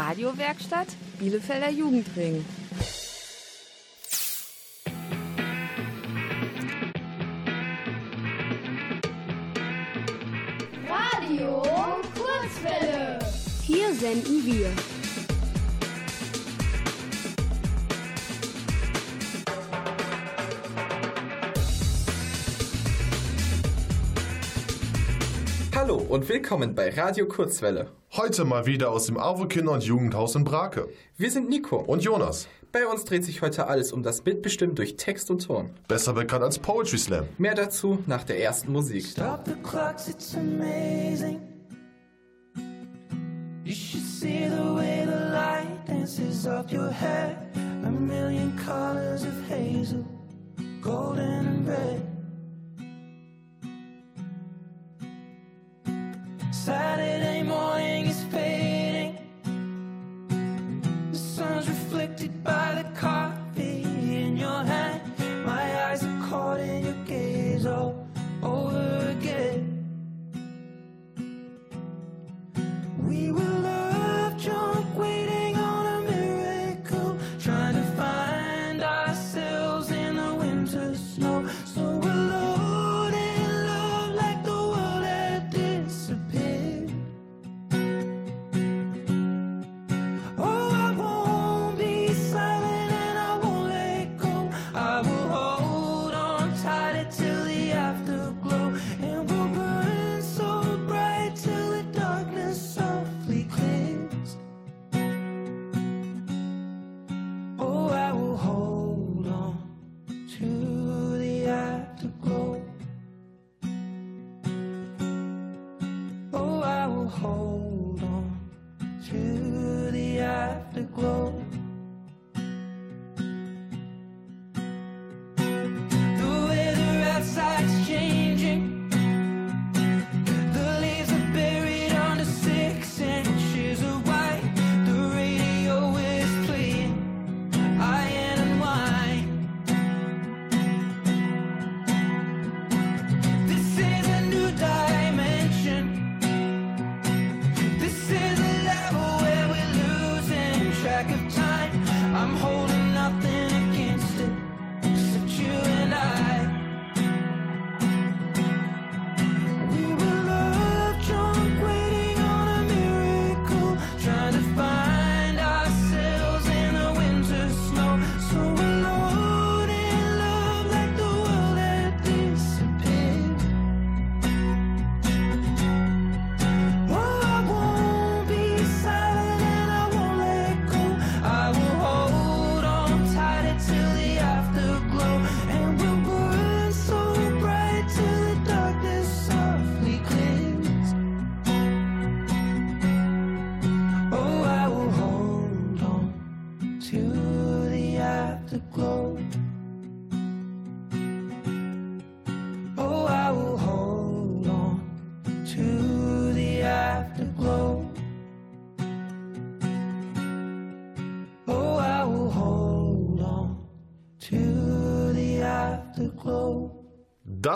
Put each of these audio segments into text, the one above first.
Radiowerkstatt Bielefelder Jugendring. Radio Kurzwelle. Hier senden wir. Hallo und willkommen bei Radio Kurzwelle. Heute mal wieder aus dem AWO Kinder- und Jugendhaus in Brake. Wir sind Nico Und Jonas, bei uns dreht sich heute alles um das Mitbestimmen durch Text und Ton. besser bekannt als Poetry Slam. Mehr dazu nach der ersten Musik. Stop the clocks, it's amazing. You should see the way the light dances up your hair. A million colors of hazel, golden and red. Saturday morning is fading. The sun's reflected by the coffee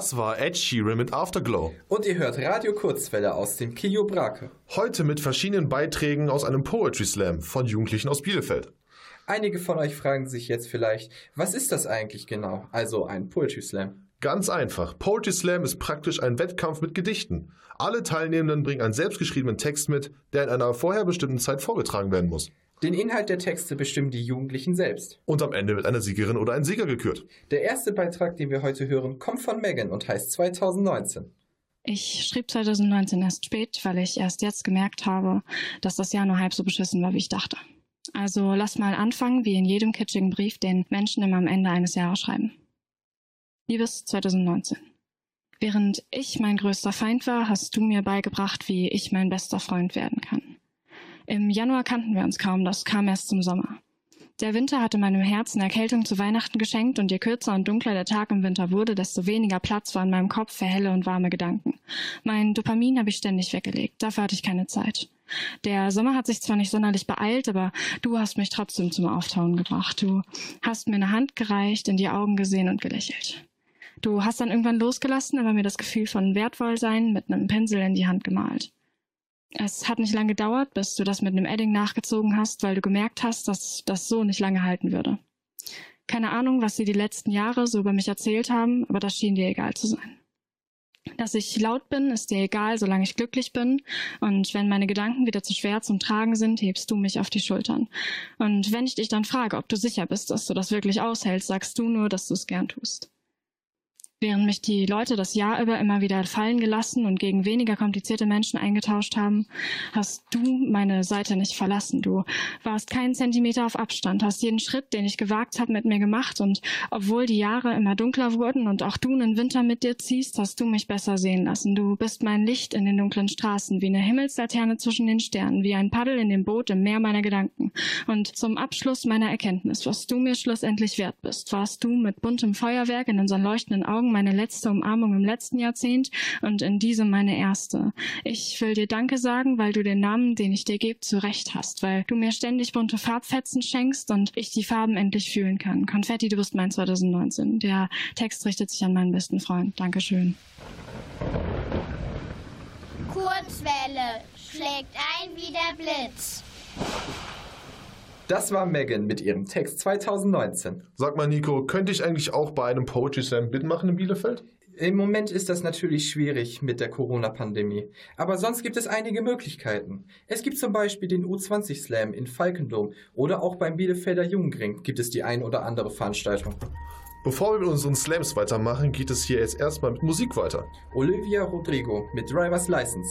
Das war Ed Sheeran mit Afterglow. Und ihr hört Radio Kurzwelle aus dem Kio Brake. Heute mit verschiedenen Beiträgen aus einem Poetry Slam von Jugendlichen aus Bielefeld. Einige von euch fragen sich jetzt vielleicht, was ist das eigentlich genau? Also ein Poetry Slam. Ganz einfach. Poetry Slam ist praktisch ein Wettkampf mit Gedichten. Alle Teilnehmenden bringen einen selbstgeschriebenen Text mit, der in einer vorher bestimmten Zeit vorgetragen werden muss. Den Inhalt der Texte bestimmen die Jugendlichen selbst. Und am Ende wird eine Siegerin oder ein Sieger gekürt. Der erste Beitrag, den wir heute hören, kommt von Megan und heißt 2019. Ich schrieb 2019 erst spät, weil ich erst jetzt gemerkt habe, dass das Jahr nur halb so beschissen war, wie ich dachte. Also lass mal anfangen, wie in jedem kitschigen Brief, den Menschen immer am Ende eines Jahres schreiben. Liebes 2019. Während ich mein größter Feind war, hast du mir beigebracht, wie ich mein bester Freund werden kann. Im Januar kannten wir uns kaum, das kam erst zum Sommer. Der Winter hatte meinem Herzen Erkältung zu Weihnachten geschenkt und je kürzer und dunkler der Tag im Winter wurde, desto weniger Platz war in meinem Kopf für helle und warme Gedanken. Mein Dopamin habe ich ständig weggelegt, dafür hatte ich keine Zeit. Der Sommer hat sich zwar nicht sonderlich beeilt, aber du hast mich trotzdem zum Auftauen gebracht. Du hast mir eine Hand gereicht, in die Augen gesehen und gelächelt. Du hast dann irgendwann losgelassen, aber mir das Gefühl von Wertvollsein mit einem Pinsel in die Hand gemalt. Es hat nicht lange gedauert, bis du das mit einem Edding nachgezogen hast, weil du gemerkt hast, dass das so nicht lange halten würde. Keine Ahnung, was sie die letzten Jahre so über mich erzählt haben, aber das schien dir egal zu sein. Dass ich laut bin, ist dir egal, solange ich glücklich bin. Und wenn meine Gedanken wieder zu schwer zum Tragen sind, hebst du mich auf die Schultern. Und wenn ich dich dann frage, ob du sicher bist, dass du das wirklich aushältst, sagst du nur, dass du es gern tust. Während mich die Leute das Jahr über immer wieder fallen gelassen und gegen weniger komplizierte Menschen eingetauscht haben, hast du meine Seite nicht verlassen. Du warst keinen Zentimeter auf Abstand, hast jeden Schritt, den ich gewagt habe, mit mir gemacht und obwohl die Jahre immer dunkler wurden und auch du einen Winter mit dir ziehst, hast du mich besser sehen lassen. Du bist mein Licht in den dunklen Straßen, wie eine Himmelslaterne zwischen den Sternen, wie ein Paddel in dem Boot im Meer meiner Gedanken. Und zum Abschluss meiner Erkenntnis, was du mir schlussendlich wert bist, warst du mit buntem Feuerwerk in unseren leuchtenden Augen meine letzte Umarmung im letzten Jahrzehnt und in diesem meine erste. Ich will dir Danke sagen, weil du den Namen, den ich dir gebe, zurecht hast, weil du mir ständig bunte Farbfetzen schenkst und ich die Farben endlich fühlen kann. Konfetti, du bist mein 2019. Der Text richtet sich an meinen besten Freund. Dankeschön. Kurzwelle schlägt ein wie der Blitz. Das war Megan mit ihrem Text 2019. Sag mal, Nico, könnte ich eigentlich auch bei einem Poetry Slam mitmachen in Bielefeld? Im Moment ist das natürlich schwierig mit der Corona-Pandemie, aber sonst gibt es einige Möglichkeiten. Es gibt zum Beispiel den U20 Slam in Falkendom oder auch beim Bielefelder Jugendring gibt es die ein oder andere Veranstaltung. Bevor wir mit unseren Slams weitermachen, geht es hier jetzt erstmal mit Musik weiter. Olivia Rodrigo mit Driver's License.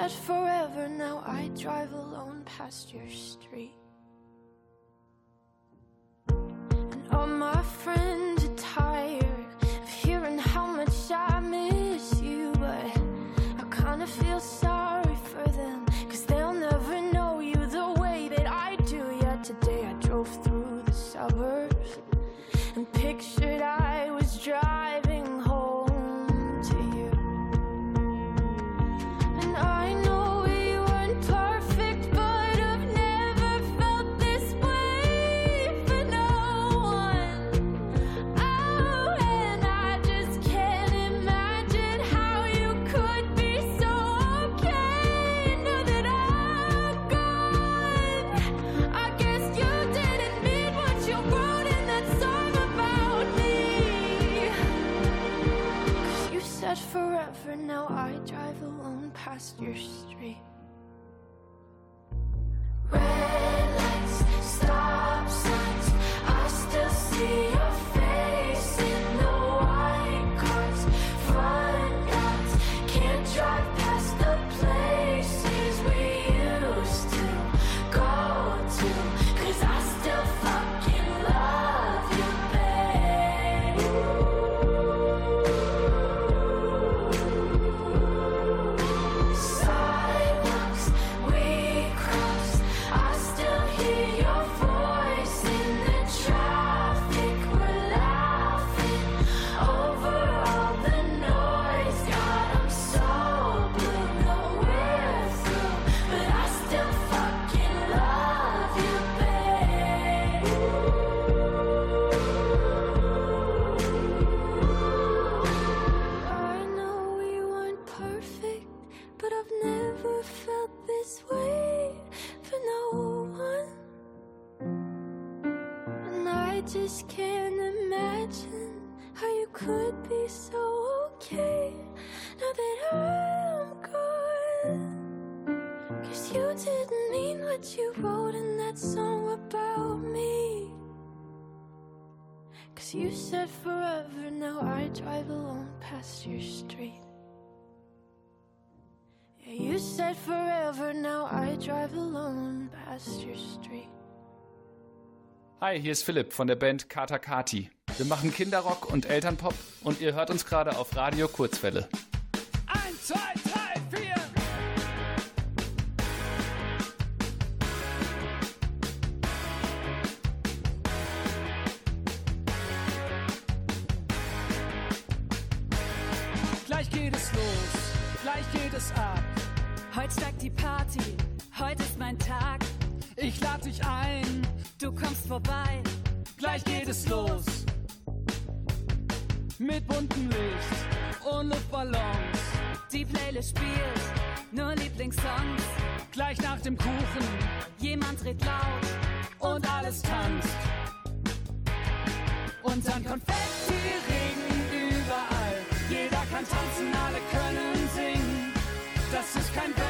said forever, now I drive alone past your street. And all my friends are tired of hearing how much I miss you, but I kinda feel sorry Cause you said forever, now I drive alone past your street. Yeah, you said forever, now I drive alone past your street. Hi, hier ist Philipp von der Band Kata Kati. Wir machen Kinderrock und Elternpop und ihr hört uns gerade auf Radio Kurzwelle. Eins, zwei, vorbei, gleich geht es los. Mit buntem Licht und Luftballons. die Playlist spielt nur Lieblingssongs. Gleich nach dem Kuchen Jemand dreht laut und alles tanzt. Und dann Konfetti-Regen überall. Jeder kann tanzen, alle können singen. Das ist kein Wettbewerb,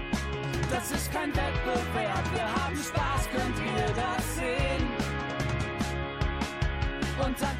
Das ist kein Wettbewerb, wir haben Spaß, könnt ihr das sehen? Und dann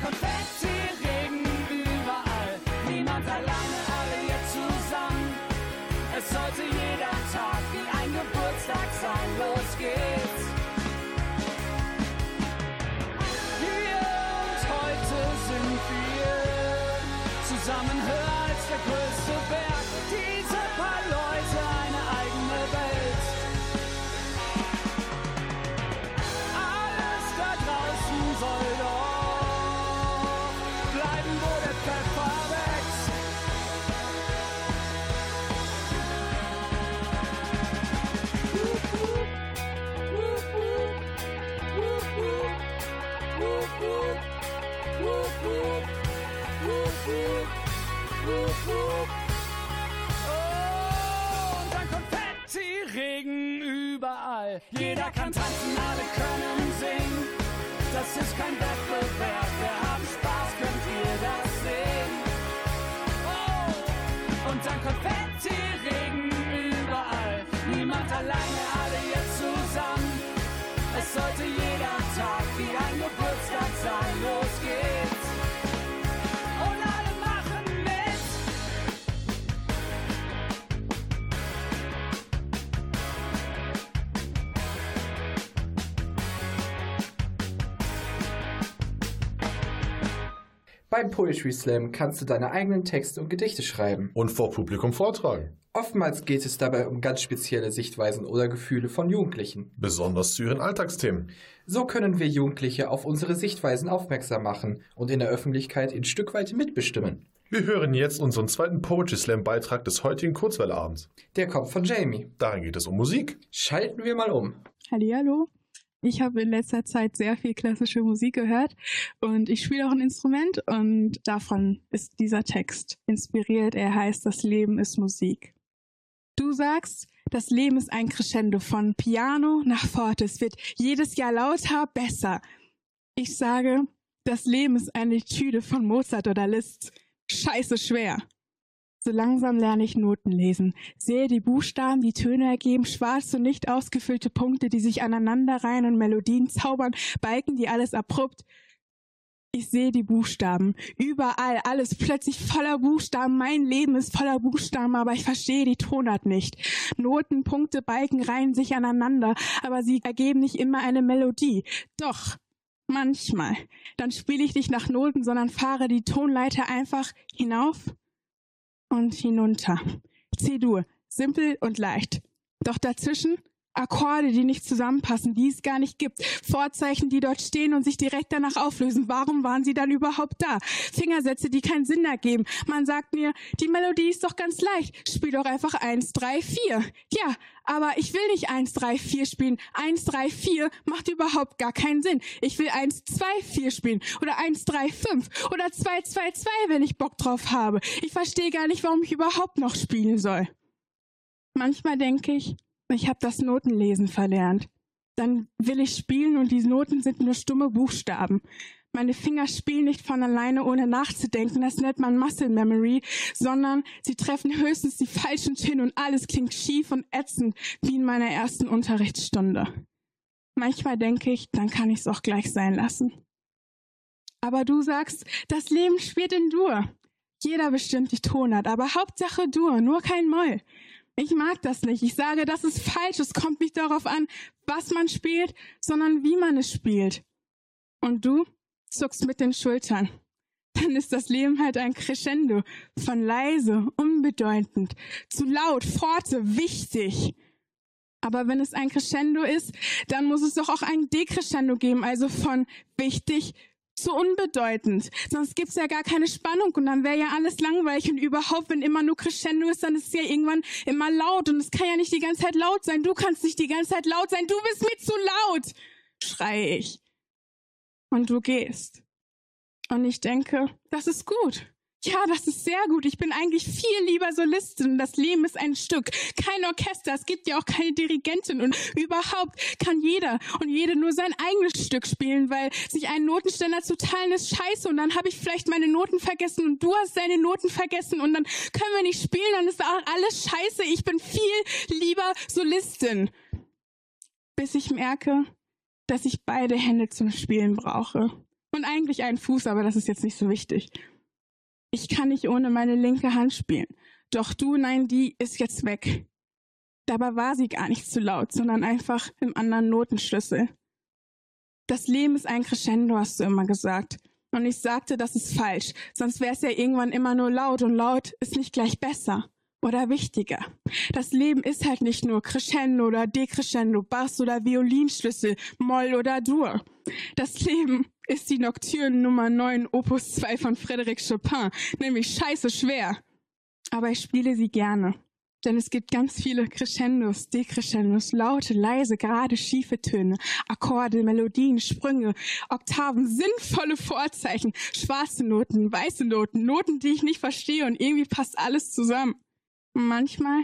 soll doch bleiben, wo der Pfeffer wächst. Oh, und dann Konfetti-Regen überall. Jeder kann tanzen, alle können singen. Das ist kein Wettbewerb, wir haben Spaß, könnt ihr das sehen? Oh, und dann Konfetti-Regen überall. Niemand alleine, alle jetzt zusammen. Es sollte jeder Beim Poetry Slam kannst du deine eigenen Texte und Gedichte schreiben. Und vor Publikum vortragen. Oftmals geht es dabei um ganz spezielle Sichtweisen oder Gefühle von Jugendlichen. Besonders zu ihren Alltagsthemen. So können wir Jugendliche auf unsere Sichtweisen aufmerksam machen und in der Öffentlichkeit ein Stück weit mitbestimmen. Wir hören jetzt unseren zweiten Poetry Slam Beitrag des heutigen Kurzwelleabends. Der kommt von Jamie. Darin geht es um Musik. Schalten wir mal um. Hallihallo. Ich habe in letzter Zeit sehr viel klassische Musik gehört und ich spiele auch ein Instrument und davon ist dieser Text inspiriert. Er heißt Das Leben ist Musik. Du sagst, das Leben ist ein Crescendo von Piano nach Forte. Es wird jedes Jahr lauter, besser. Ich sage, das Leben ist eine Etüde von Mozart oder Liszt. Scheiße schwer. So langsam lerne ich Noten lesen, sehe die Buchstaben, die Töne ergeben, schwarze, nicht ausgefüllte Punkte, die sich aneinanderreihen und Melodien zaubern, Balken, die alles abrupt. Ich sehe die Buchstaben. Überall, alles plötzlich voller Buchstaben. Mein Leben ist voller Buchstaben, aber ich verstehe die Tonart nicht. Noten, Punkte, Balken reihen sich aneinander, aber sie ergeben nicht immer eine Melodie. Doch, manchmal. Dann spiele ich nicht nach Noten, sondern fahre die Tonleiter einfach hinauf und hinunter. C-Dur, simpel und leicht. Doch dazwischen Akkorde, die nicht zusammenpassen, die es gar nicht gibt. Vorzeichen, die dort stehen und sich direkt danach auflösen. Warum waren sie dann überhaupt da? Fingersätze, die keinen Sinn ergeben. Man sagt mir, die Melodie ist doch ganz leicht. Spiel doch einfach eins, drei, vier. Ja, aber ich will nicht eins, drei, vier spielen. Eins, drei, vier macht überhaupt gar keinen Sinn. Ich will eins, zwei, vier spielen. Oder eins, drei, fünf. Oder zwei, zwei, zwei, wenn ich Bock drauf habe. Ich verstehe gar nicht, warum ich überhaupt noch spielen soll. Manchmal denke ich, ich habe das Notenlesen verlernt. Dann will ich spielen und die Noten sind nur stumme Buchstaben. Meine Finger spielen nicht von alleine, ohne nachzudenken. Das nennt man Muscle Memory, sondern sie treffen höchstens die falschen Töne und alles klingt schief und ätzend, wie in meiner ersten Unterrichtsstunde. Manchmal denke ich, dann kann ich es auch gleich sein lassen. Aber du sagst, das Leben spielt in Dur. Jeder bestimmt die Tonart, aber Hauptsache Dur, nur kein Moll. Ich mag das nicht. Ich sage, das ist falsch. Es kommt nicht darauf an, was man spielt, sondern wie man es spielt. Und du zuckst mit den Schultern. Dann ist das Leben halt ein Crescendo. Von leise, unbedeutend, zu laut, forte, wichtig. Aber wenn es ein Crescendo ist, dann muss es doch auch ein Decrescendo geben, also von wichtig zu unbedeutend. Sonst gibt's ja gar keine Spannung und dann wäre ja alles langweilig und überhaupt, wenn immer nur Crescendo ist, dann ist es ja irgendwann immer laut und es kann ja nicht die ganze Zeit laut sein. Du kannst nicht die ganze Zeit laut sein. Du bist mir zu laut, schreie ich. Und du gehst. Und ich denke, das ist gut. Ja, das ist sehr gut. Ich bin eigentlich viel lieber Solistin. Das Leben ist ein Stück, kein Orchester. Es gibt ja auch keine Dirigentin und überhaupt kann jeder und jede nur sein eigenes Stück spielen, weil sich einen Notenständer zu teilen ist scheiße und dann habe ich vielleicht meine Noten vergessen und du hast deine Noten vergessen und dann können wir nicht spielen, dann ist auch alles scheiße. Ich bin viel lieber Solistin. Bis ich merke, dass ich beide Hände zum Spielen brauche. Und eigentlich einen Fuß, aber das ist jetzt nicht so wichtig. Ich kann nicht ohne meine linke Hand spielen. Doch du, nein, die ist jetzt weg. Dabei war sie gar nicht zu laut, sondern einfach im anderen Notenschlüssel. Das Leben ist ein Crescendo, hast du immer gesagt. Und ich sagte, das ist falsch, sonst wäre es ja irgendwann immer nur laut und laut ist nicht gleich besser oder wichtiger. Das Leben ist halt nicht nur Crescendo oder Decrescendo, Bass oder Violinschlüssel, Moll oder Dur. Das Leben ist die Nocturne Nummer 9 Opus 2 von Frédéric Chopin, nämlich scheiße schwer. Aber ich spiele sie gerne. Denn es gibt ganz viele Crescendos, Decrescendos, laute, leise, gerade, schiefe Töne, Akkorde, Melodien, Sprünge, Oktaven, sinnvolle Vorzeichen, schwarze Noten, weiße Noten, Noten, die ich nicht verstehe und irgendwie passt alles zusammen. Und manchmal,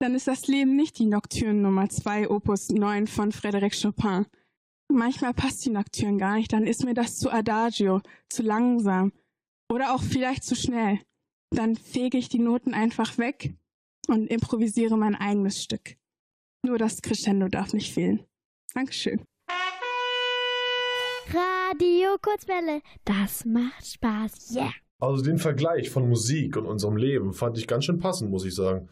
dann ist das Leben nicht die Nocturne Nummer 2 Opus 9 von Frédéric Chopin. Manchmal passt die Nocturne gar nicht, dann ist mir das zu adagio, zu langsam oder auch vielleicht zu schnell. Dann fege ich die Noten einfach weg und improvisiere mein eigenes Stück. Nur das Crescendo darf nicht fehlen. Dankeschön. Radio Kurzwelle, das macht Spaß. Yeah. Also den Vergleich von Musik und unserem Leben fand ich ganz schön passend, muss ich sagen.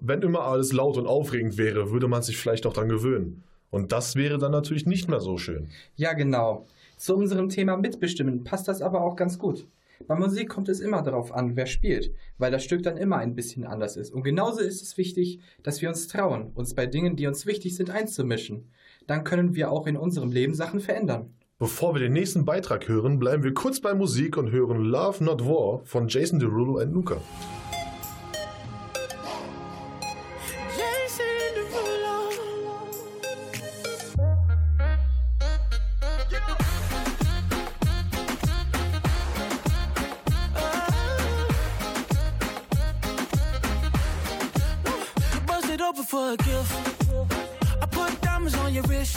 Wenn immer alles laut und aufregend wäre, würde man sich vielleicht auch dran gewöhnen. Und das wäre dann natürlich nicht mehr so schön. Ja, genau. Zu unserem Thema Mitbestimmen passt das aber auch ganz gut. Bei Musik kommt es immer darauf an, wer spielt, weil das Stück dann immer ein bisschen anders ist. Und genauso ist es wichtig, dass wir uns trauen, uns bei Dingen, die uns wichtig sind, einzumischen. Dann können wir auch in unserem Leben Sachen verändern. Bevor wir den nächsten Beitrag hören, bleiben wir kurz bei Musik und hören Love Not War von Jason Derulo und Luca. For a gift. I put diamonds on your wrist.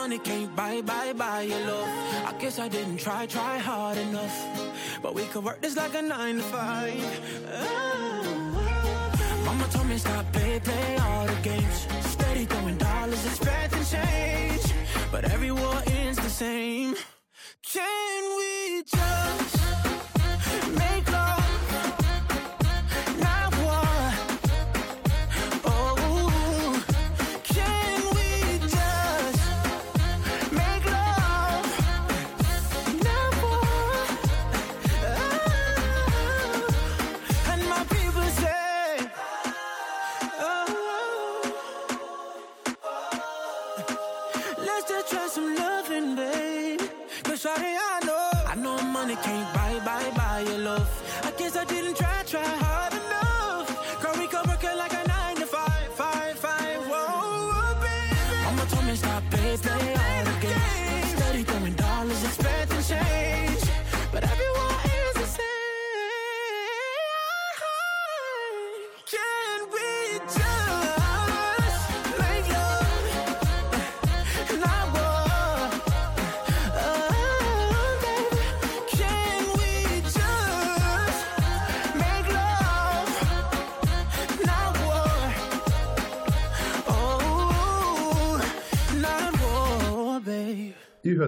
money can't buy, buy, buy your love. I guess I didn't try, try hard enough. But we could work this like a nine to five. Oh. oh, oh. Mama told me stop, play, play all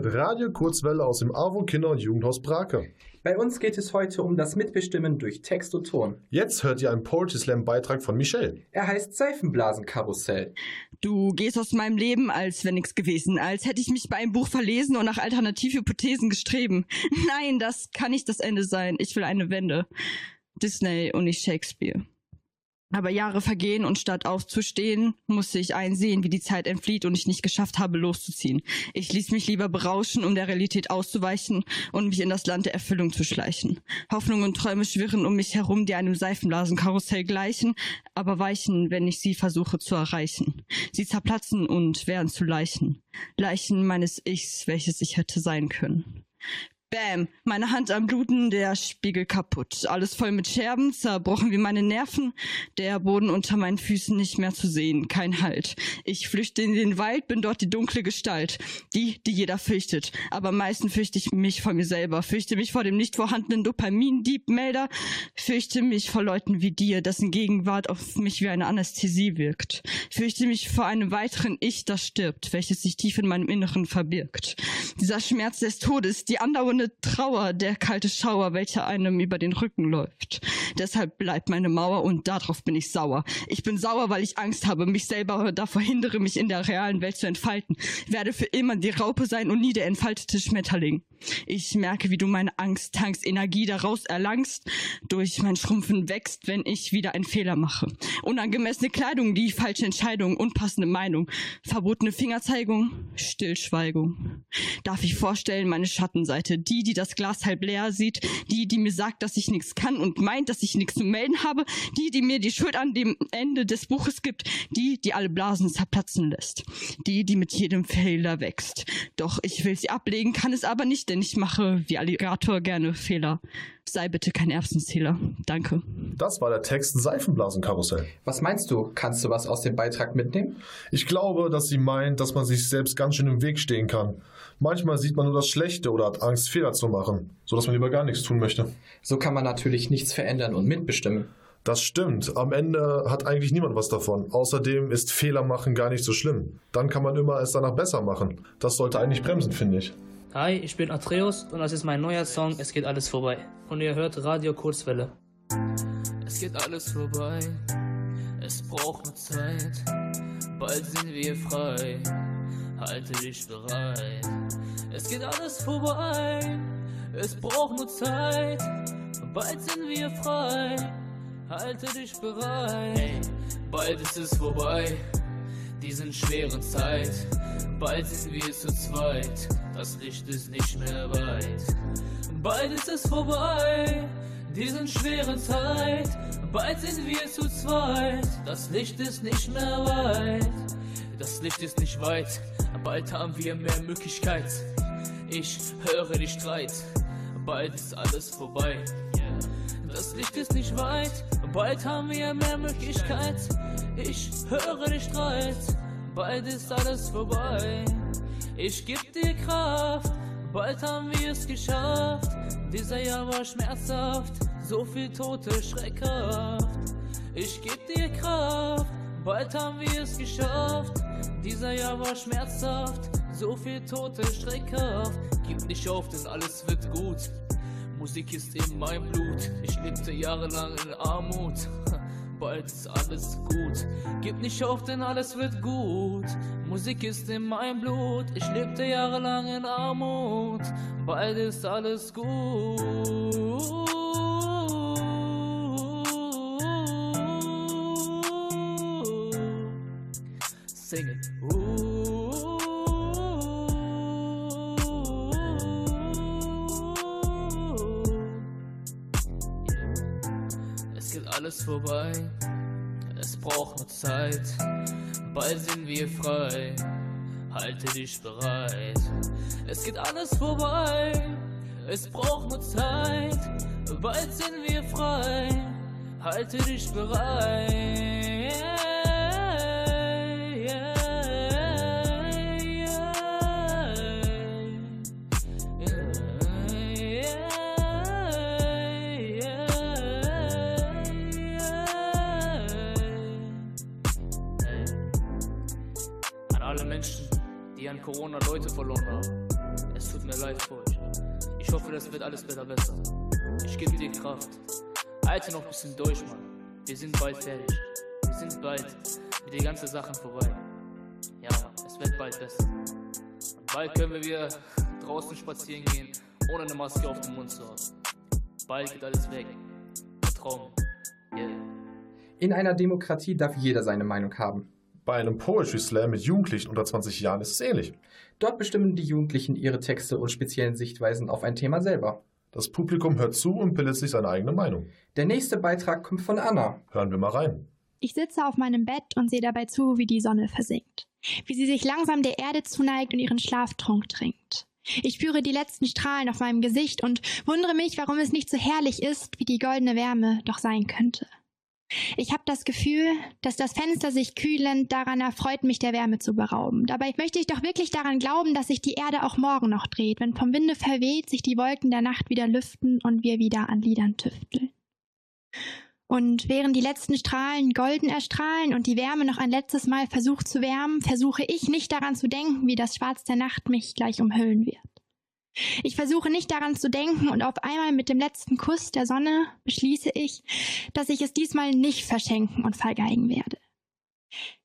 hört Radio Kurzwelle aus dem AWO Kinder- und Jugendhaus Brake. Bei uns geht es heute um das Mitbestimmen durch Text und Ton. Jetzt hört ihr einen Poetry Slam Beitrag von Michelle. Er heißt Seifenblasenkarussell. Du gehst aus meinem Leben, als wäre nichts gewesen, als hätte ich mich bei einem Buch verlesen und nach Alternativhypothesen gestreben. Nein, das kann nicht das Ende sein. Ich will eine Wende. Disney und nicht Shakespeare. Aber Jahre vergehen und statt aufzustehen, musste ich einsehen, wie die Zeit entflieht und ich nicht geschafft habe, loszuziehen. Ich ließ mich lieber berauschen, um der Realität auszuweichen und mich in das Land der Erfüllung zu schleichen. Hoffnung und Träume schwirren um mich herum, die einem Seifenblasenkarussell gleichen, aber weichen, wenn ich sie versuche zu erreichen. Sie zerplatzen und werden zu Leichen. Leichen meines Ichs, welches ich hätte sein können. Bam, meine Hand am Bluten, der Spiegel kaputt. Alles voll mit Scherben, zerbrochen wie meine Nerven. Der Boden unter meinen Füßen nicht mehr zu sehen, kein Halt. Ich flüchte in den Wald, bin dort die dunkle Gestalt. Die, die jeder fürchtet. Aber am meisten fürchte ich mich vor mir selber. Fürchte mich vor dem nicht vorhandenen Dopamin-Diebmelder. Fürchte mich vor Leuten wie dir, dessen Gegenwart auf mich wie eine Anästhesie wirkt. Fürchte mich vor einem weiteren Ich, das stirbt, welches sich tief in meinem Inneren verbirgt. Dieser Schmerz des Todes, die andauernde Trauer, der kalte Schauer, welcher einem über den Rücken läuft. Deshalb bleibt meine Mauer und darauf bin ich sauer. Ich bin sauer, weil ich Angst habe, mich selber davor hindere, mich in der realen Welt zu entfalten. Werde für immer die Raupe sein und nie der entfaltete Schmetterling. Ich merke, wie du meine Angst tankst, Energie daraus erlangst, durch mein Schrumpfen wächst, wenn ich wieder einen Fehler mache. Unangemessene Kleidung, die falsche Entscheidung, unpassende Meinung, verbotene Fingerzeigung, Stillschweigung. Darf ich vorstellen, meine Schattenseite, die, die das Glas halb leer sieht, die, die mir sagt, dass ich nichts kann und meint, dass ich nichts zu melden habe, die, die mir die Schuld an dem Ende des Buches gibt, die, die alle Blasen zerplatzen lässt, die, die mit jedem Fehler wächst. Doch ich will sie ablegen, kann es aber nicht, denn ich mache wie Alligator gerne Fehler. Sei bitte kein Erbsenzähler. Danke. Das war der Text Seifenblasenkarussell. Was meinst du? Kannst du was aus dem Beitrag mitnehmen? Ich glaube, dass sie meint, dass man sich selbst ganz schön im Weg stehen kann. Manchmal sieht man nur das Schlechte oder hat Angst, Fehler zu machen, sodass man lieber gar nichts tun möchte. So kann man natürlich nichts verändern und mitbestimmen. Das stimmt. Am Ende hat eigentlich niemand was davon. Außerdem ist Fehler machen gar nicht so schlimm. Dann kann man immer es danach besser machen. Das sollte eigentlich bremsen, finde ich. Hi, ich bin Atreus und das ist mein neuer Song Es geht alles vorbei. Und ihr hört Radio Kurzwelle. Es geht alles vorbei, es braucht nur Zeit. Bald sind wir frei, halte dich bereit. Es geht alles vorbei, es braucht nur Zeit. Bald sind wir frei, halte dich bereit. Hey, bald ist es vorbei, diesen schweren Zeit. Bald sind wir zu zweit, das Licht ist nicht mehr weit. Bald ist es vorbei, diesen schweren Zeit. Bald sind wir zu zweit, das Licht ist nicht mehr weit. Das Licht ist nicht weit, bald haben wir mehr Möglichkeit. Ich höre die Streit, bald ist alles vorbei. Das Licht ist nicht weit, bald haben wir mehr Möglichkeit. Ich höre die Streit, bald ist alles vorbei. Ich geb dir Kraft, bald haben wir es geschafft. Dieser Jahr war schmerzhaft, so viel Tote, schreckhaft. Ich geb dir Kraft, bald haben wir es geschafft. Dieser Jahr war schmerzhaft, so viel Tote, schreckhaft. Gib nicht auf, denn alles wird gut. Musik ist in meinem Blut. Ich lebte jahrelang in Armut. Bald ist alles gut. Gib nicht auf, denn alles wird gut. Musik ist in meinem Blut. Ich lebte jahrelang in Armut. Bald ist alles gut. Sing it. Alles vorbei, es braucht nur Zeit. Bald sind wir frei, halte dich bereit. Es geht alles vorbei, es braucht nur Zeit. Bald sind wir frei, halte dich bereit. Corona Leute verloren haben. Es tut mir leid für euch. Ich hoffe, das wird alles wieder besser. Ich gebe dir Kraft. Halte noch ein bisschen durch, Mann. Wir sind bald fertig. Wir sind bald mit den ganzen Sachen vorbei. Ja, es wird bald besser. Und bald können wir wieder draußen spazieren gehen, ohne eine Maske auf dem Mund zu haben. Bald geht alles weg. Vertrau mir. Yeah. In einer Demokratie darf jeder seine Meinung haben. Bei einem Poetry Slam mit Jugendlichen unter 20 Jahren ist es ähnlich. Dort bestimmen die Jugendlichen ihre Texte und speziellen Sichtweisen auf ein Thema selber. Das Publikum hört zu und bildet sich seine eigene Meinung. Der nächste Beitrag kommt von Anna. Hören wir mal rein. Ich sitze auf meinem Bett und sehe dabei zu, wie die Sonne versinkt. Wie sie sich langsam der Erde zuneigt und ihren Schlaftrunk trinkt. Ich spüre die letzten Strahlen auf meinem Gesicht und wundere mich, warum es nicht so herrlich ist, wie die goldene Wärme doch sein könnte. Ich habe das Gefühl, dass das Fenster sich kühlend daran erfreut, mich der Wärme zu berauben. Dabei möchte ich doch wirklich daran glauben, dass sich die Erde auch morgen noch dreht, wenn vom Winde verweht, sich die Wolken der Nacht wieder lüften und wir wieder an Liedern tüfteln. Und während die letzten Strahlen golden erstrahlen und die Wärme noch ein letztes Mal versucht zu wärmen, versuche ich nicht daran zu denken, wie das Schwarz der Nacht mich gleich umhüllen wird. Ich versuche nicht daran zu denken und auf einmal mit dem letzten Kuss der Sonne beschließe ich, dass ich es diesmal nicht verschenken und vergeigen werde.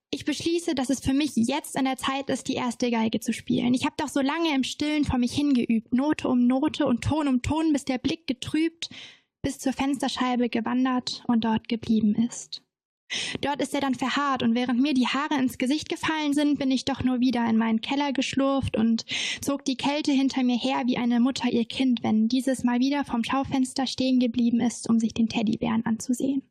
Ich beschließe, dass es für mich jetzt an der Zeit ist, die erste Geige zu spielen. Ich habe doch so lange im Stillen vor mich hingeübt, Note um Note und Ton um Ton, bis der Blick getrübt, bis zur Fensterscheibe gewandert und dort geblieben ist. Dort ist er dann verharrt und während mir die Haare ins Gesicht gefallen sind, bin ich doch nur wieder in meinen Keller geschlurft und zog die Kälte hinter mir her wie eine Mutter ihr Kind, wenn dieses mal wieder vom Schaufenster stehen geblieben ist, um sich den Teddybären anzusehen.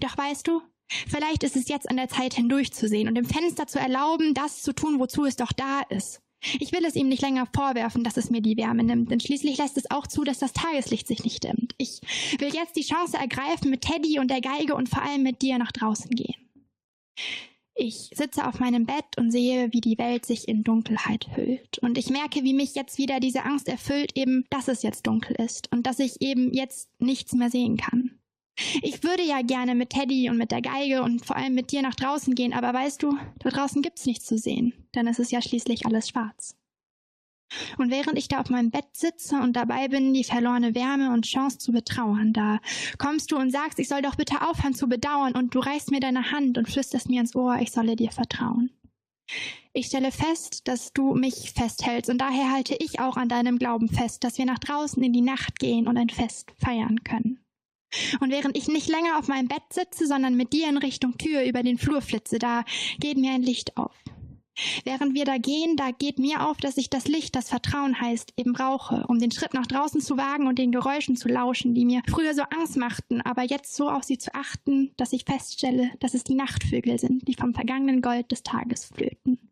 Doch weißt du, vielleicht ist es jetzt an der Zeit hindurchzusehen und dem Fenster zu erlauben, das zu tun, wozu es doch da ist. Ich will es ihm nicht länger vorwerfen, dass es mir die Wärme nimmt, denn schließlich lässt es auch zu, dass das Tageslicht sich nicht dimmt. Ich will jetzt die Chance ergreifen, mit Teddy und der Geige und vor allem mit dir nach draußen gehen. Ich sitze auf meinem Bett und sehe, wie die Welt sich in Dunkelheit hüllt. Und ich merke, wie mich jetzt wieder diese Angst erfüllt, eben, dass es jetzt dunkel ist und dass ich eben jetzt nichts mehr sehen kann. Ich würde ja gerne mit Teddy und mit der Geige und vor allem mit dir nach draußen gehen, aber weißt du, da draußen gibt's nichts zu sehen, denn es ist ja schließlich alles schwarz. Und während ich da auf meinem Bett sitze und dabei bin, die verlorene Wärme und Chance zu betrauern, da kommst du und sagst, ich soll doch bitte aufhören zu bedauern und du reichst mir deine Hand und flüsterst mir ins Ohr, ich solle dir vertrauen. Ich stelle fest, dass du mich festhältst und daher halte ich auch an deinem Glauben fest, dass wir nach draußen in die Nacht gehen und ein Fest feiern können. Und während ich nicht länger auf meinem Bett sitze, sondern mit dir in Richtung Tür über den Flur flitze, da geht mir ein Licht auf. Während wir da gehen, da geht mir auf, dass ich das Licht, das Vertrauen heißt, eben brauche, um den Schritt nach draußen zu wagen und den Geräuschen zu lauschen, die mir früher so Angst machten, aber jetzt so auf sie zu achten, dass ich feststelle, dass es die Nachtvögel sind, die vom vergangenen Gold des Tages flöten.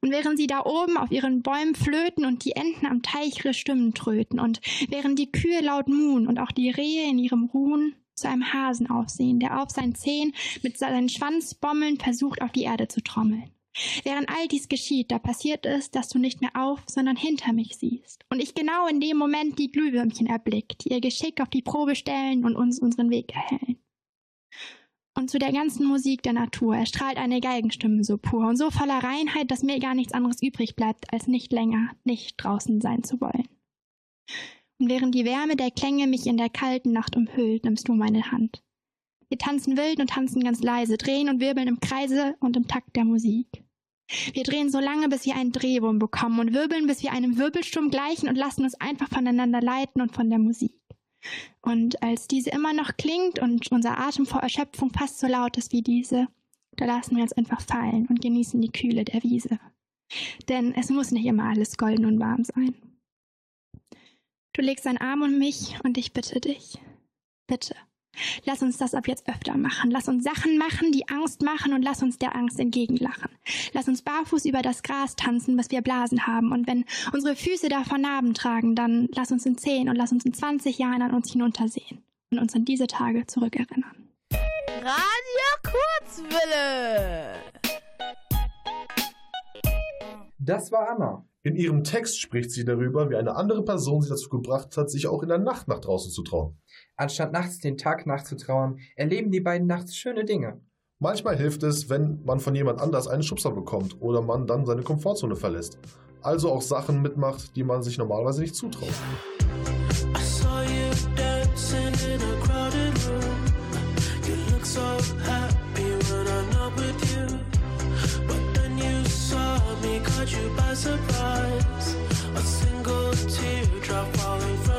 Und während sie da oben auf ihren Bäumen flöten und die Enten am Teich ihre Stimmen tröten und während die Kühe laut muhen und auch die Rehe in ihrem Ruhen zu einem Hasen aufsehen, der auf seinen Zehen mit seinen Schwanzbommeln versucht, auf die Erde zu trommeln. Während all dies geschieht, da passiert es, dass du nicht mehr auf, sondern hinter mich siehst. Und ich genau in dem Moment die Glühwürmchen erblickt, die ihr Geschick auf die Probe stellen und uns unseren Weg erhellen. Und zu der ganzen Musik der Natur erstrahlt eine Geigenstimme so pur und so voller Reinheit, dass mir gar nichts anderes übrig bleibt, als nicht länger nicht draußen sein zu wollen. Und während die Wärme der Klänge mich in der kalten Nacht umhüllt, nimmst du meine Hand. Wir tanzen wild und tanzen ganz leise, drehen und wirbeln im Kreise und im Takt der Musik. Wir drehen so lange, bis wir einen Drehwurm bekommen und wirbeln, bis wir einem Wirbelsturm gleichen und lassen uns einfach voneinander leiten und von der Musik. Und als diese immer noch klingt und unser Atem vor Erschöpfung fast so laut ist wie diese, da lassen wir uns einfach fallen und genießen die Kühle der Wiese. Denn es muss nicht immer alles golden und warm sein. Du legst deinen Arm um mich und ich bitte dich. Bitte. Lass uns das ab jetzt öfter machen. Lass uns Sachen machen, die Angst machen und lass uns der Angst entgegenlachen. Lass uns barfuß über das Gras tanzen, bis wir Blasen haben. Und wenn unsere Füße davon Narben tragen, dann lass uns in zehn und lass uns in 20 Jahren an uns hinuntersehen und uns an diese Tage zurückerinnern. Radio Kurzwille. Das war Anna. In ihrem Text spricht sie darüber, wie eine andere Person sie dazu gebracht hat, sich auch in der Nacht nach draußen zu trauen. Anstatt nachts den Tag nachzutrauern, erleben die beiden nachts schöne Dinge. Manchmal hilft es, wenn man von jemand anders einen Schubser bekommt oder man dann seine Komfortzone verlässt. Also auch Sachen mitmacht, die man sich normalerweise nicht zutraut. Caught you by surprise. A single teardrop falling from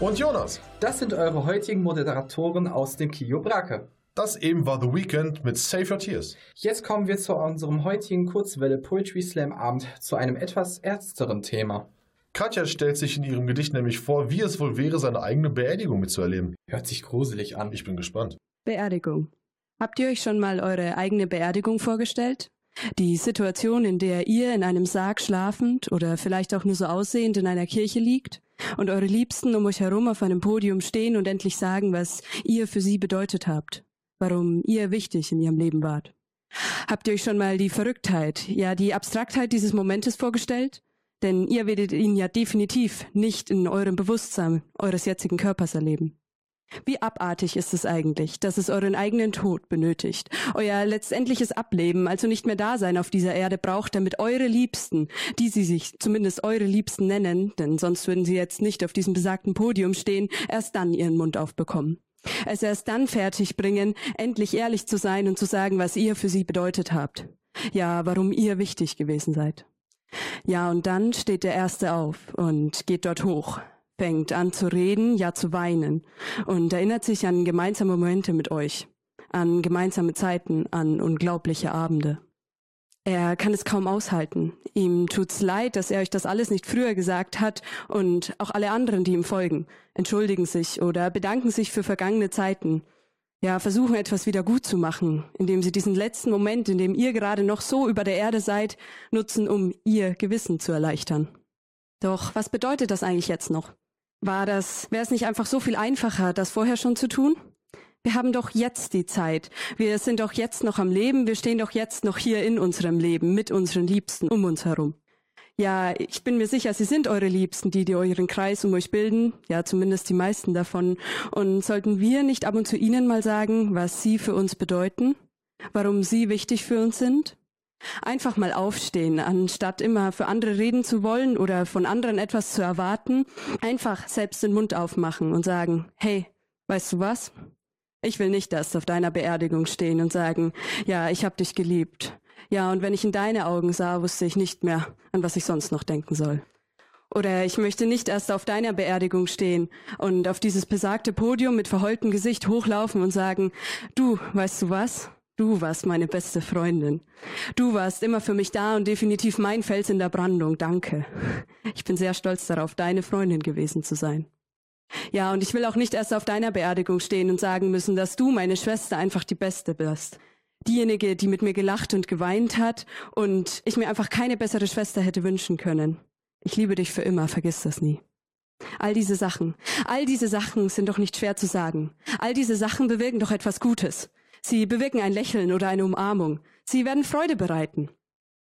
und Jonas. Das sind eure heutigen Moderatoren aus dem Kio Brake. Das eben war The Weekend mit Save Your Tears. Jetzt kommen wir zu unserem heutigen Kurzwelle Poetry Slam Abend zu einem etwas ernsteren Thema. Katja stellt sich in ihrem Gedicht nämlich vor, wie es wohl wäre, seine eigene Beerdigung mitzuerleben. Hört sich gruselig an. Ich bin gespannt. Beerdigung. Habt ihr euch schon mal eure eigene Beerdigung vorgestellt? Die Situation, in der ihr in einem Sarg schlafend oder vielleicht auch nur so aussehend in einer Kirche liegt und eure Liebsten um euch herum auf einem Podium stehen und endlich sagen, was ihr für sie bedeutet habt, warum ihr wichtig in ihrem Leben wart. Habt ihr euch schon mal die Verrücktheit, ja die Abstraktheit dieses Momentes vorgestellt? Denn ihr werdet ihn ja definitiv nicht in eurem Bewusstsein eures jetzigen Körpers erleben. Wie abartig ist es eigentlich, dass es euren eigenen Tod benötigt, euer letztendliches Ableben, also nicht mehr Dasein auf dieser Erde braucht, damit eure Liebsten, die sie sich zumindest eure Liebsten nennen, denn sonst würden sie jetzt nicht auf diesem besagten Podium stehen, erst dann ihren Mund aufbekommen. Es erst dann fertig bringen, endlich ehrlich zu sein und zu sagen, was ihr für sie bedeutet habt. Ja, warum ihr wichtig gewesen seid. Ja, und dann steht der Erste auf und geht dort hoch, fängt an zu reden, ja zu weinen und erinnert sich an gemeinsame Momente mit euch, an gemeinsame Zeiten, an unglaubliche Abende. Er kann es kaum aushalten. Ihm tut's leid, dass er euch das alles nicht früher gesagt hat und auch alle anderen, die ihm folgen, entschuldigen sich oder bedanken sich für vergangene Zeiten. Ja, versuchen etwas wieder gut zu machen, indem sie diesen letzten Moment, in dem ihr gerade noch so über der Erde seid, nutzen, um ihr Gewissen zu erleichtern. Doch was bedeutet das eigentlich jetzt noch? War das, wäre es nicht einfach so viel einfacher, das vorher schon zu tun? Wir haben doch jetzt die Zeit. Wir sind doch jetzt noch am Leben. Wir stehen doch jetzt noch hier in unserem Leben mit unseren Liebsten um uns herum. Ja, ich bin mir sicher, sie sind eure Liebsten, die, die euren Kreis um euch bilden. Ja, zumindest die meisten davon. Und sollten wir nicht ab und zu ihnen mal sagen, was sie für uns bedeuten? Warum sie wichtig für uns sind? Einfach mal aufstehen, anstatt immer für andere reden zu wollen oder von anderen etwas zu erwarten. Einfach selbst den Mund aufmachen und sagen, hey, weißt du was? Ich will nicht erst auf deiner Beerdigung stehen und sagen, ja, ich hab dich geliebt. Ja, und wenn ich in deine Augen sah, wusste ich nicht mehr, an was ich sonst noch denken soll. Oder ich möchte nicht erst auf deiner Beerdigung stehen und auf dieses besagte Podium mit verheultem Gesicht hochlaufen und sagen, du, weißt du was? Du warst meine beste Freundin. Du warst immer für mich da und definitiv mein Fels in der Brandung. Danke. Ich bin sehr stolz darauf, deine Freundin gewesen zu sein. Ja, und ich will auch nicht erst auf deiner Beerdigung stehen und sagen müssen, dass du, meine Schwester, einfach die Beste bist. Diejenige, die mit mir gelacht und geweint hat und ich mir einfach keine bessere Schwester hätte wünschen können. Ich liebe dich für immer, vergiss das nie. All diese Sachen, all diese Sachen sind doch nicht schwer zu sagen. All diese Sachen bewirken doch etwas Gutes. Sie bewirken ein Lächeln oder eine Umarmung. Sie werden Freude bereiten.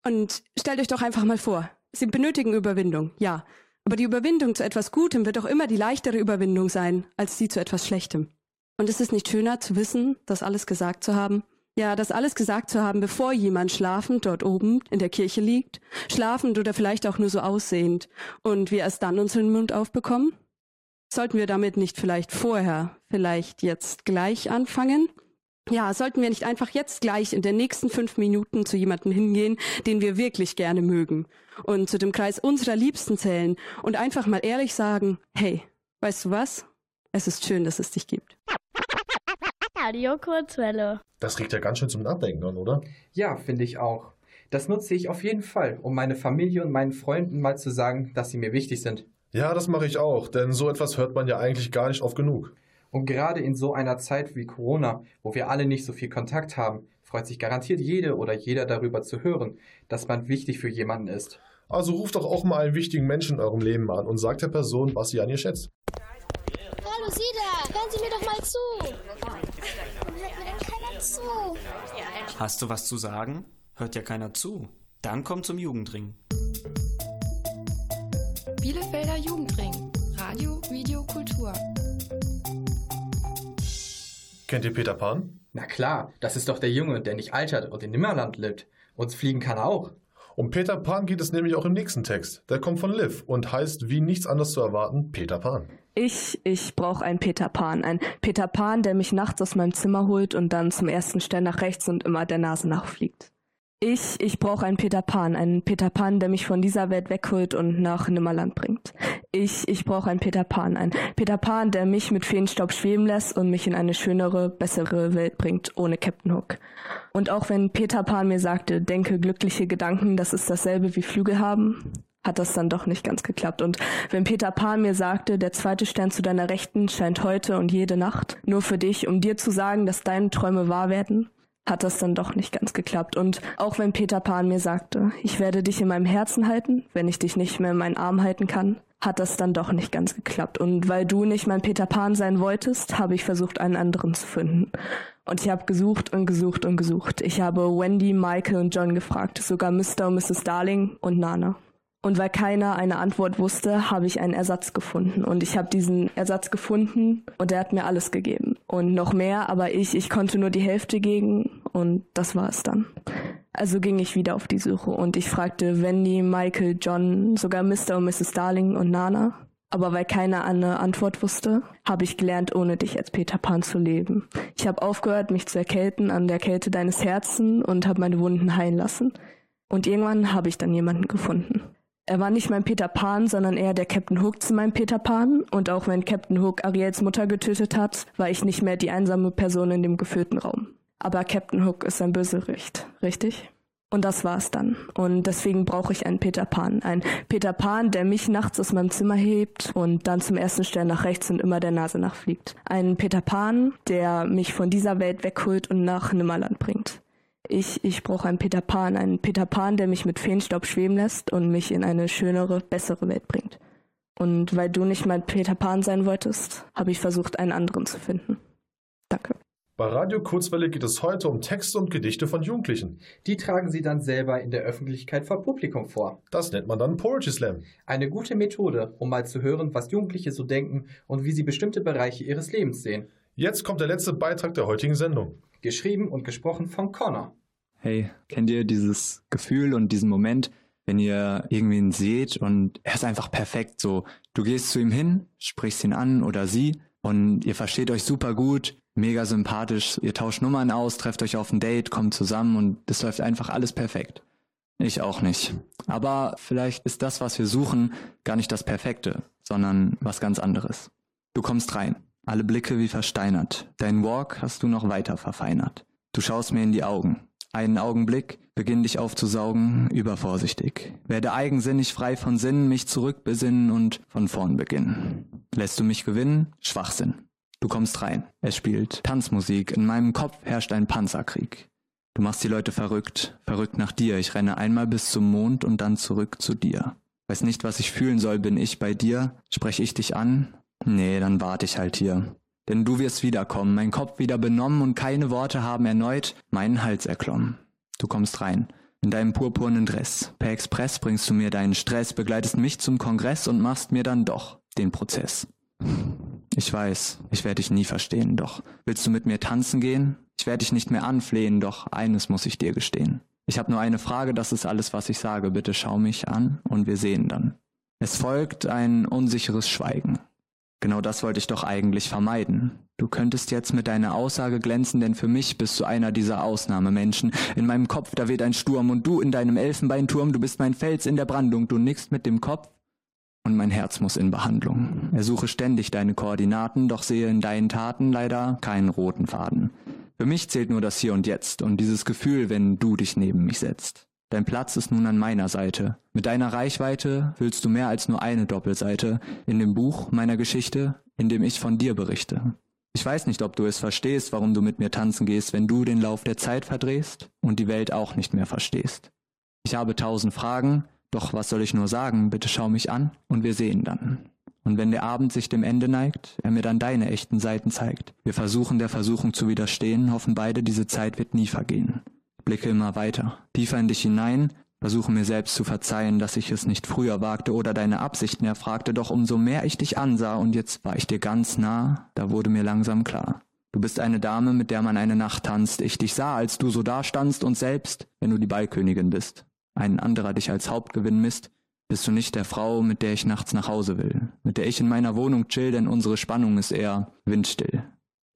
Und stellt euch doch einfach mal vor, Sie benötigen Überwindung, ja. Aber die Überwindung zu etwas Gutem wird doch immer die leichtere Überwindung sein, als die zu etwas Schlechtem. Und ist es nicht schöner zu wissen, das alles gesagt zu haben? Ja, das alles gesagt zu haben, bevor jemand schlafend dort oben in der Kirche liegt, schlafend oder vielleicht auch nur so aussehend, und wir erst dann unseren Mund aufbekommen? Sollten wir damit nicht vielleicht vorher, vielleicht jetzt gleich anfangen? Ja, sollten wir nicht einfach jetzt gleich in den nächsten fünf Minuten zu jemandem hingehen, den wir wirklich gerne mögen und zu dem Kreis unserer Liebsten zählen und einfach mal ehrlich sagen, hey, weißt du was? Es ist schön, dass es dich gibt. Radio Kurzwelle. Das regt ja ganz schön zum Nachdenken an, oder? Ja, finde ich auch. Das nutze ich auf jeden Fall, um meine Familie und meinen Freunden mal zu sagen, dass sie mir wichtig sind. Ja, das mache ich auch, denn so etwas hört man ja eigentlich gar nicht oft genug. Und gerade in so einer Zeit wie Corona, wo wir alle nicht so viel Kontakt haben, freut sich garantiert jede oder jeder darüber zu hören, dass man wichtig für jemanden ist. Also ruft doch auch mal einen wichtigen Menschen in eurem Leben an und sagt der Person, was sie an ihr schätzt. Hallo Sida, hören Sie mir doch mal zu. Warum hört mir denn keiner zu? Hast du was zu sagen? Hört ja keiner zu. Dann komm zum Jugendring. Bielefelder Jugendring. Radio, Video, Kultur. Kennt ihr Peter Pan? Na klar, das ist doch der Junge, der nicht altert und in Nimmerland lebt. Und fliegen kann er auch. Um Peter Pan geht es nämlich auch im nächsten Text. Der kommt von Liv und heißt wie nichts anderes zu erwarten Peter Pan. Ich, ich brauche einen Peter Pan. Ein Peter Pan, der mich nachts aus meinem Zimmer holt und dann zum ersten Stern nach rechts und immer der Nase nachfliegt. Ich, ich brauche einen Peter Pan, einen Peter Pan, der mich von dieser Welt wegholt und nach Nimmerland bringt. Ich, ich brauche einen Peter Pan, einen Peter Pan, der mich mit Feenstaub schweben lässt und mich in eine schönere, bessere Welt bringt, ohne Captain Hook. Und auch wenn Peter Pan mir sagte, denke glückliche Gedanken, das ist dasselbe wie Flügel haben, hat das dann doch nicht ganz geklappt. Und wenn Peter Pan mir sagte, der zweite Stern zu deiner Rechten scheint heute und jede Nacht nur für dich, um dir zu sagen, dass deine Träume wahr werden, hat das dann doch nicht ganz geklappt. Und auch wenn Peter Pan mir sagte, ich werde dich in meinem Herzen halten, wenn ich dich nicht mehr in meinen Arm halten kann, hat das dann doch nicht ganz geklappt. Und weil du nicht mein Peter Pan sein wolltest, habe ich versucht, einen anderen zu finden. Und ich habe gesucht und gesucht und gesucht. Ich habe Wendy, Michael und John gefragt, sogar Mr. und Mrs. Darling und Nana. Und weil keiner eine Antwort wusste, habe ich einen Ersatz gefunden. Und ich habe diesen Ersatz gefunden und er hat mir alles gegeben. Und noch mehr, aber ich, ich konnte nur die Hälfte gegen und das war es dann. Also ging ich wieder auf die Suche und ich fragte Wendy, Michael, John, sogar Mr. und Mrs. Darling und Nana. Aber weil keiner eine Antwort wusste, habe ich gelernt, ohne dich als Peter Pan zu leben. Ich habe aufgehört, mich zu erkälten an der Kälte deines Herzens und habe meine Wunden heilen lassen. Und irgendwann habe ich dann jemanden gefunden. Er war nicht mein Peter Pan, sondern eher der Captain Hook zu meinem Peter Pan. Und auch wenn Captain Hook Ariels Mutter getötet hat, war ich nicht mehr die einsame Person in dem gefüllten Raum. Aber Captain Hook ist ein Bösewicht, richtig? Und das war's dann. Und deswegen brauche ich einen Peter Pan. Ein Peter Pan, der mich nachts aus meinem Zimmer hebt und dann zum ersten Stern nach rechts und immer der Nase nachfliegt. Ein Peter Pan, der mich von dieser Welt wegholt und nach Nimmerland bringt. Ich, ich brauche einen Peter Pan, einen Peter Pan, der mich mit Feenstaub schweben lässt und mich in eine schönere, bessere Welt bringt. Und weil du nicht mein Peter Pan sein wolltest, habe ich versucht, einen anderen zu finden. Danke. Bei Radio Kurzwelle geht es heute um Texte und Gedichte von Jugendlichen. Die tragen sie dann selber in der Öffentlichkeit vor Publikum vor. Das nennt man dann Poetry Slam. Eine gute Methode, um mal zu hören, was Jugendliche so denken und wie sie bestimmte Bereiche ihres Lebens sehen. Jetzt kommt der letzte Beitrag der heutigen Sendung. Geschrieben und gesprochen von Connor. Hey, kennt ihr dieses Gefühl und diesen Moment, wenn ihr irgendwen seht und er ist einfach perfekt so. Du gehst zu ihm hin, sprichst ihn an oder sie und ihr versteht euch super gut, mega sympathisch, ihr tauscht Nummern aus, trefft euch auf ein Date, kommt zusammen und es läuft einfach alles perfekt. Ich auch nicht. Aber vielleicht ist das, was wir suchen, gar nicht das Perfekte, sondern was ganz anderes. Du kommst rein, alle Blicke wie versteinert, dein Walk hast du noch weiter verfeinert. Du schaust mir in die Augen, einen Augenblick, beginn dich aufzusaugen, übervorsichtig. Werde eigensinnig frei von Sinnen, mich zurückbesinnen und von vorn beginnen. Lässt du mich gewinnen? Schwachsinn. Du kommst rein. Es spielt Tanzmusik. In meinem Kopf herrscht ein Panzerkrieg. Du machst die Leute verrückt, verrückt nach dir. Ich renne einmal bis zum Mond und dann zurück zu dir. Weiß nicht, was ich fühlen soll, bin ich bei dir? Sprech ich dich an? Nee, dann warte ich halt hier. Denn du wirst wiederkommen, mein Kopf wieder benommen und keine Worte haben erneut meinen Hals erklommen. Du kommst rein. In deinem purpurnen Dress. Per Express bringst du mir deinen Stress, begleitest mich zum Kongress und machst mir dann doch den Prozess. Ich weiß, ich werde dich nie verstehen, doch willst du mit mir tanzen gehen? Ich werde dich nicht mehr anflehen, doch eines muss ich dir gestehen. Ich habe nur eine Frage, das ist alles, was ich sage. Bitte schau mich an und wir sehen dann. Es folgt ein unsicheres Schweigen. Genau das wollte ich doch eigentlich vermeiden. Du könntest jetzt mit deiner Aussage glänzen, denn für mich bist du einer dieser Ausnahmemenschen. In meinem Kopf, da weht ein Sturm und du in deinem Elfenbeinturm, du bist mein Fels in der Brandung, du nickst mit dem Kopf und mein Herz muss in Behandlung. Ersuche ständig deine Koordinaten, doch sehe in deinen Taten leider keinen roten Faden. Für mich zählt nur das Hier und Jetzt und dieses Gefühl, wenn du dich neben mich setzt. Dein Platz ist nun an meiner Seite. Mit deiner Reichweite füllst du mehr als nur eine Doppelseite in dem Buch meiner Geschichte, in dem ich von dir berichte. Ich weiß nicht, ob du es verstehst, warum du mit mir tanzen gehst, wenn du den Lauf der Zeit verdrehst und die Welt auch nicht mehr verstehst. Ich habe tausend Fragen, doch was soll ich nur sagen? Bitte schau mich an und wir sehen dann. Und wenn der Abend sich dem Ende neigt, er mir dann deine echten Seiten zeigt. Wir versuchen der Versuchung zu widerstehen, hoffen beide, diese Zeit wird nie vergehen blicke immer weiter, tiefer in dich hinein, versuche mir selbst zu verzeihen, dass ich es nicht früher wagte oder deine Absichten erfragte, doch umso mehr ich dich ansah und jetzt war ich dir ganz nah, da wurde mir langsam klar. Du bist eine Dame, mit der man eine Nacht tanzt. Ich dich sah, als du so dastandst und selbst, wenn du die Ballkönigin bist, ein anderer dich als Hauptgewinn misst, bist du nicht der Frau, mit der ich nachts nach Hause will, mit der ich in meiner Wohnung chill, denn unsere Spannung ist eher windstill.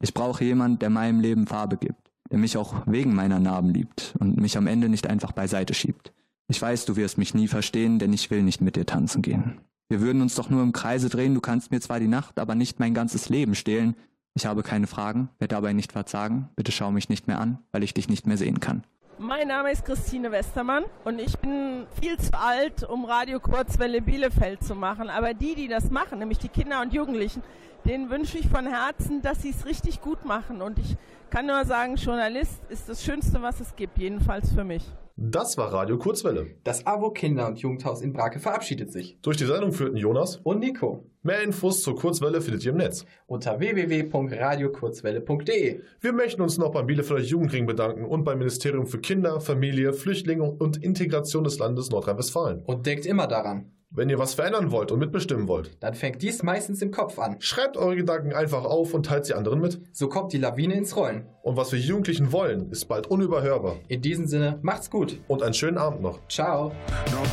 Ich brauche jemand, der meinem Leben Farbe gibt der mich auch wegen meiner Narben liebt und mich am Ende nicht einfach beiseite schiebt. Ich weiß, du wirst mich nie verstehen, denn ich will nicht mit dir tanzen gehen. Wir würden uns doch nur im Kreise drehen, du kannst mir zwar die Nacht, aber nicht mein ganzes Leben stehlen. Ich habe keine Fragen, werde dabei nicht verzagen. Bitte schau mich nicht mehr an, weil ich dich nicht mehr sehen kann. Mein Name ist Christine Westermann und ich bin viel zu alt, um Radio Kurzwelle Bielefeld zu machen. Aber die, die das machen, nämlich die Kinder und Jugendlichen, denen wünsche ich von Herzen, dass sie es richtig gut machen. Und ich kann nur sagen, Journalist ist das Schönste, was es gibt, jedenfalls für mich. Das war Radio Kurzwelle. Das AWO Kinder- und Jugendhaus in Brake verabschiedet sich. Durch die Sendung führten Jonas und Nico. Mehr Infos zur Kurzwelle findet ihr im Netz. Unter www.radiokurzwelle.de. Wir möchten uns noch beim Bielefelder Jugendring bedanken und beim Ministerium für Kinder, Familie, Flüchtlinge und Integration des Landes Nordrhein-Westfalen. Und denkt immer daran. Wenn ihr was verändern wollt und mitbestimmen wollt, dann fängt dies meistens im Kopf an. Schreibt eure Gedanken einfach auf und teilt sie anderen mit. So kommt die Lawine ins Rollen. Und was wir Jugendlichen wollen, ist bald unüberhörbar. In diesem Sinne, macht's gut. Und einen schönen Abend noch. Ciao. No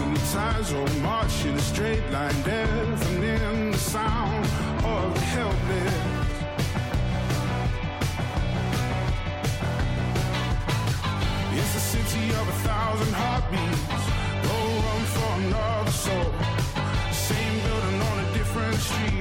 suits and ties all march in a straight line, deafening the sound of the helpless. It's a city of a thousand heartbeats. Go run for another soul. Same building on a different street,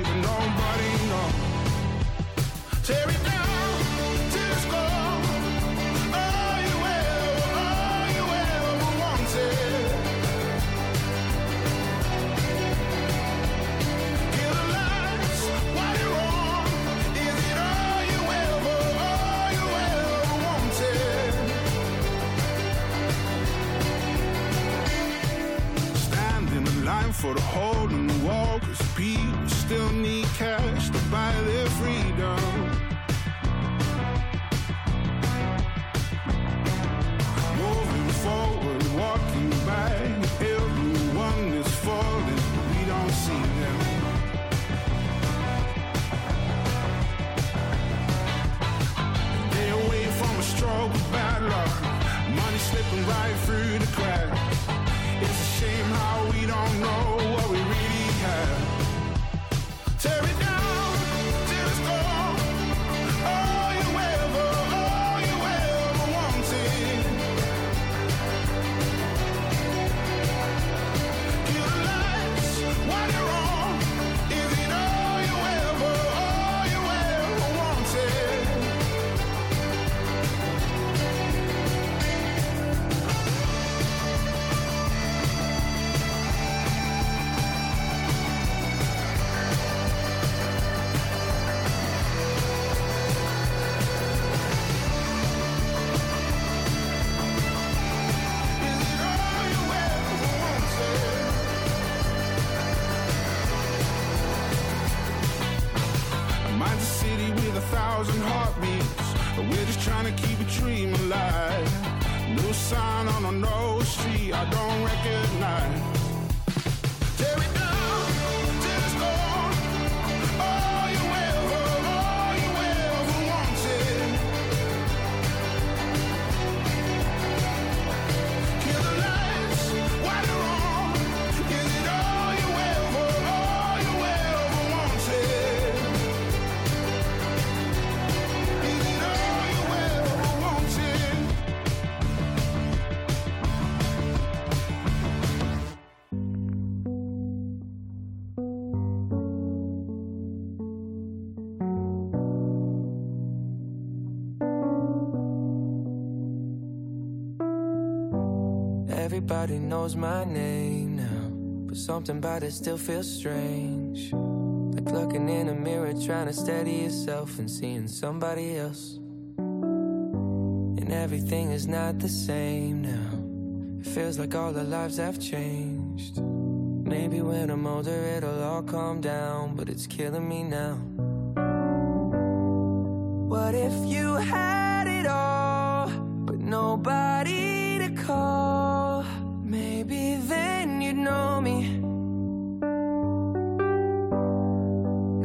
thousand heartbeats. We're just trying to keep a dream alive. New sign on a no street I don't recognize. Tear it down something about it still feels strange. Like looking in a mirror, trying to steady yourself and seeing somebody else. And everything is not the same now. It feels like all our lives have changed. Maybe when I'm older, it'll all calm down, but it's killing me now. What if you had it all, but nobody to call? Maybe then you'd know me.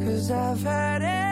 Cause I've had everything,